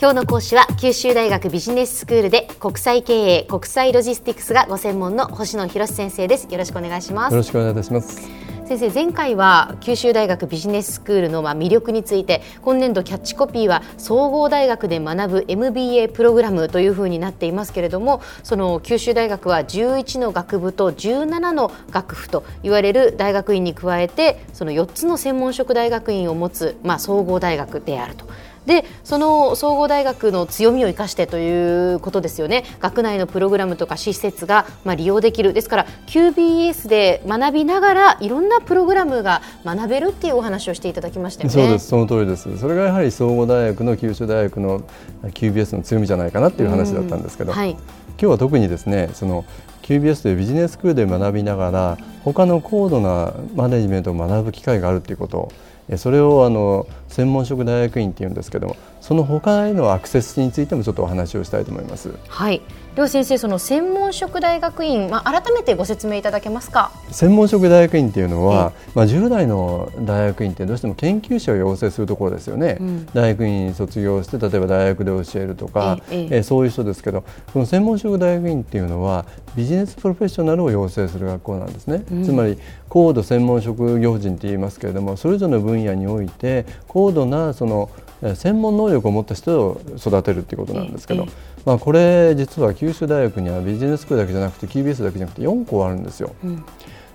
今日の講師は九州大学ビジネススクールで国際経営国際ロジスティクスがご専門の星野博先生です。よろしくお願いします。よろしくお願いいたします。先生前回は九州大学ビジネススクールのまあ魅力について今年度キャッチコピーは総合大学で学ぶ MBA プログラムというふうになっていますけれどもその九州大学は11の学部と17の学府と言われる大学院に加えてその4つの専門職大学院を持つ、まあ、総合大学であると。でその総合大学の強みを生かしてということですよね。学内のプログラムとか施設がまあ利用できる。ですから QBS で学びながらいろんなプログラムが学べるっていうお話をしていただきましたよね。そうです。その通りです。それがやはり総合大学の九州大学の QBS の強みじゃないかなっていう話だったんですけど、はい、今日は特にですねその QBS というビジネススクールで学びながら他の高度なマネジメントを学ぶ機会があるということそれをあの専門職大学院っていうんですけどもその他へのアクセスについてもちょっとお話をしたいと思います。はい。両先生、その専門職大学院、まあ、改めてご説明いただけますか？専門職大学院っていうのは、まあ、従来の大学院ってどうしても研究者を養成するところですよね、うん、大学院卒業して例えば大学で教えるとか、えええそういう人ですけどこの専門職大学院っていうのはビジネスプロフェッショナルを養成する学校なんですね、うん、つまり高度専門職業人って言いますけれどもそれぞれの分野において高度なその専門能力を持った人を育てるということなんですけど、まあ、これ実は九州大学にはビジネススクールだけじゃなくて QBS だけじゃなくて4校あるんですよ。うん、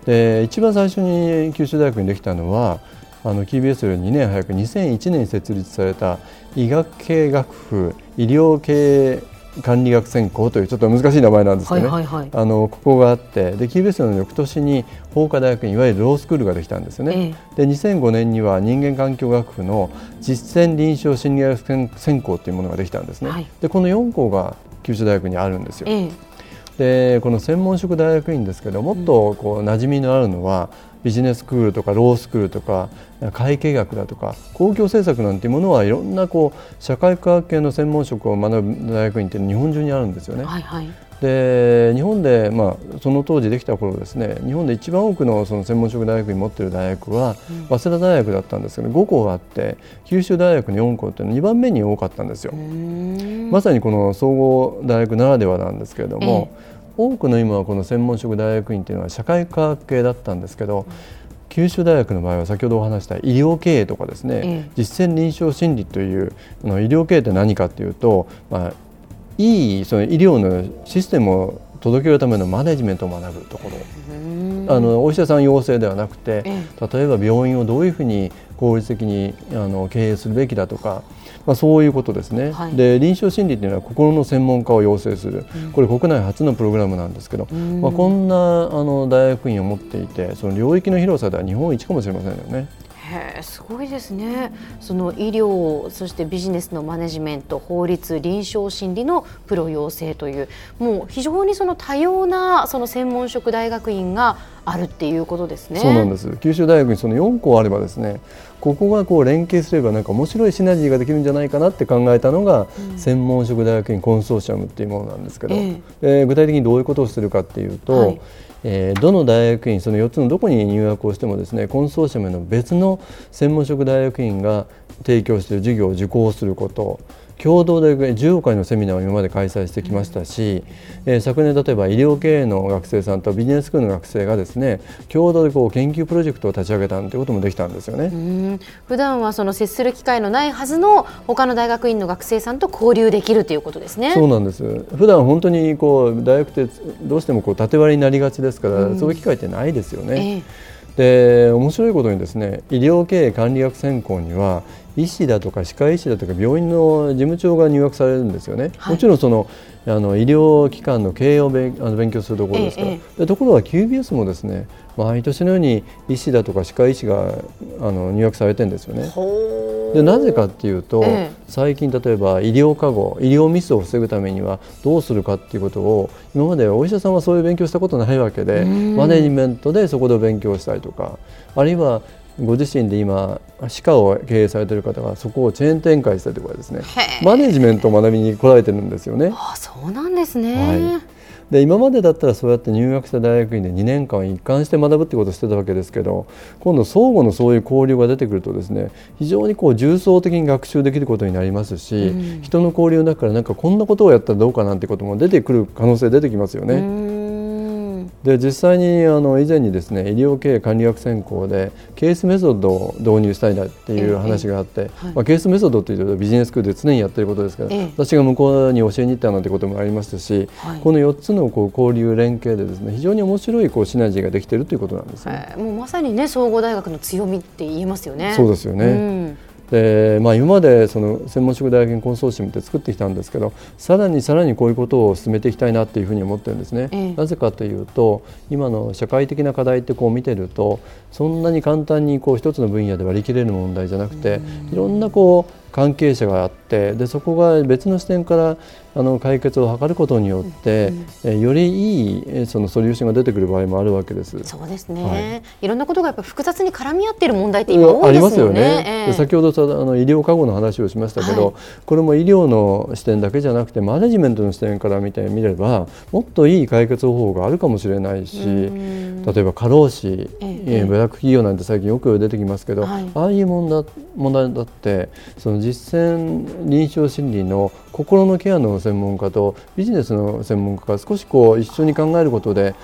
で一番最初に九州大学にできたのはあの QBS より2年早く2001年に設立された医学系学府医療系管理学専攻というちょっと難しい名前なんですけどね、はいはいはい、あのここがあってで QBS の翌年に法科大学院いわゆるロースクールができたんですよね、えで2005年には人間環境学部の実践臨床心理学専攻というものができたんですね、はい、でこの4校が九州大学にあるんですよ、え。でこの専門職大学院ですけどもっとこう馴染みのあるのは、ビジネススクールとかロースクールとか会計学だとか公共政策なんていうものはいろんなこう社会科学系の専門職を学ぶ大学院って日本中にあるんですよね。はいはいで日本で、まあ、その当時できた頃ですね日本で一番多くのその専門職大学に持っている大学は、早稲田大学だったんですけど5校あって九州大学の4校というのは2番目に多かったんですよ。まさにこの総合大学ならではなんですけれども、多くの今はこの専門職大学院というのは社会科学系だったんですけど、九州大学の場合は先ほどお話した医療経営とかですね、ええ、実践臨床心理という医療経営って何かというと、まあ、いいその医療のシステムを届けるためのマネジメントを学ぶところ。あのお医者さん養成ではなくて例えば病院をどういうふうに効率的にあの経営するべきだとか、まあ、そういうことですね、はい、で臨床心理というのは心の専門家を養成する、これ国内初のプログラムなんですけど、まあ、こんなあの大学院を持っていてその領域の広さでは日本一かもしれませんよね。へすごいですねその医療そしてビジネスのマネジメント法律臨床心理のプロ養成というもう非常にその多様なその専門職大学院があるっていうことですね。そうなんです。九州大学にその4校あればですね、ここがこう連携すればなんか面白いシナジーができるんじゃないかなって考えたのが、うん、専門職大学院コンソーシアムっていうものなんですけど、えー、えー、具体的にどういうことをするかっていうと、はい、えー、どの大学院その4つのどこに入学をしてもですねコンソーシアムの別の専門職大学院が提供している授業を受講すること共同で15回のセミナーを今まで開催してきましたし、えー、昨年例えば医療経営の学生さんとビジネススクールの学生がですね共同でこう研究プロジェクトを立ち上げたということもできたんですよね。普段はその接する機会のないはずの他の大学院の学生さんと交流できるということですね。そうなんです。普段本当にこう大学ってどうしてもこう縦割りになりがちですから、そういう機会ってないですよね。えーで面白いことにですね医療経営管理学専攻には医師だとか歯科医師だとか病院の事務長が入学されるんですよね、はい、もちろんそのあの医療機関の経営を勉あの勉強するところですから、ええ、でところが QBS もですね毎年のように医師だとか歯科医師があの入学されてるんですよね。でなぜかっていうと、ええ、最近例えば医療過誤医療ミスを防ぐためにはどうするかっていうことを今までお医者さんはそういう勉強したことないわけでマネジメントでそこで勉強したりとかあるいはご自身で今歯科を経営されている方がそこをチェーン展開したりとかですね。マネジメントを学びに来られてるんですよね。あそうなんですね、はい。で今までだったらそうやって入学した大学院で2年間一貫して学ぶってことをしてたわけですけど今度相互のそういう交流が出てくるとですね非常にこう重層的に学習できることになりますし、うん、人の交流の中からなんかこんなことをやったらどうかなんてことも出てくる可能性出てきますよね。で実際にあの以前にですね医療経営管理学専攻でケースメソッドを導入したいなっていう話があって、えまあ、ケースメソッドっていうとビジネススクールで常にやってることですけど、え、私が向こうに教えに行ったなんてこともありますし、はい、この4つのこう交流連携でですね非常に面白いこうシナジーができているということなんですね、もうまさにね総合大学の強みって言えますよね。そうですよね、うんでまあ、今までその専門職大学院コンソーシアムって作ってきたんですけどさらにさらにこういうことを進めていきたいなというふうに思ってるんですね、ええ、なぜかというと今の社会的な課題ってこう見てるとそんなに簡単にこう一つの分野で割り切れる問題じゃなくていろんなこう関係者があってでそこが別の視点からあの解決を図ることによって、うん、えよりいいそのソリューションが出てくる場合もあるわけです。そうですね。はい、いろんなことがやっぱ複雑に絡み合っている問題って今多いですよね。よね。えー、先ほどあの医療過護の話をしましたけど、はい、これも医療の視点だけじゃなくてマネジメントの視点から見てみればもっといい解決方法があるかもしれないし、例えば過労死、えー、ブラック企業なんて最近よく出てきますけど、はい、ああいう問題問題だってその実践臨床心理の心のケアの専門家とビジネスの専門家が少しこう一緒に考えることで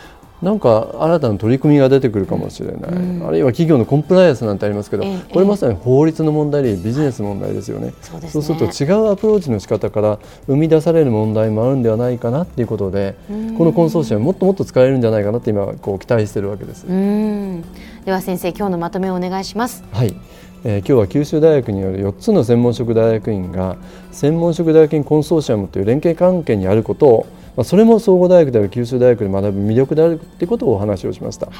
なんか新たな取り組みが出てくるかもしれない、うん、あるいは企業のコンプライアンスなんてありますけど、えこれまさに法律の問題でビジネス問題ですよね。そうね、そうすると違うアプローチの仕方から生み出される問題もあるんではないかなということで、このコンソーシアムもっともっと使えるんじゃないかなって今こう期待しているわけです。では先生今日のまとめをお願いします。はいえー、今日は九州大学による4つの専門職大学院が専門職大学院コンソーシアムという連携関係にあることを、まあ、それも総合大学である九州大学で学ぶ魅力であるということをお話をしました。はい、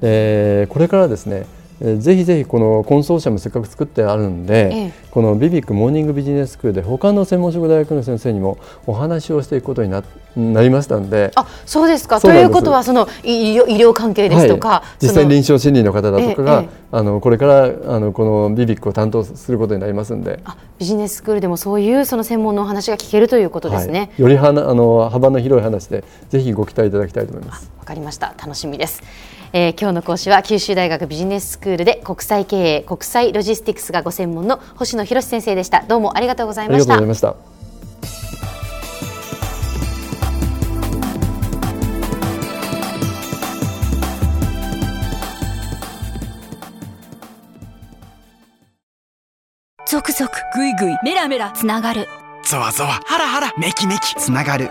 でこれからですねぜひぜひこのコンソーシアムせっかく作ってあるんで、ええ、このビビックモーニングビジネススクールで他の専門職大学の先生にもお話をしていくことにななりましたんで。あそうですか。ということはその医療医療関係ですとか、はい、実際臨床心理の方だとかが、え、あのこれからあのこのビビックを担当することになりますんで。あビジネススクールでもそういうその専門のお話が聞けるということですね、はい、よりはなあの幅の広い話でぜひご期待いただきたいと思います。わかりました。楽しみですえー、今日の講師は九州大学ビジネススクールで国際経営国際ロジスティクスがご専門の星野博先生でした。どうもありがとうございました。ありがとうございました。続々ぐいぐいメラメラつながる。ゾワゾワハラハラメキメキつながる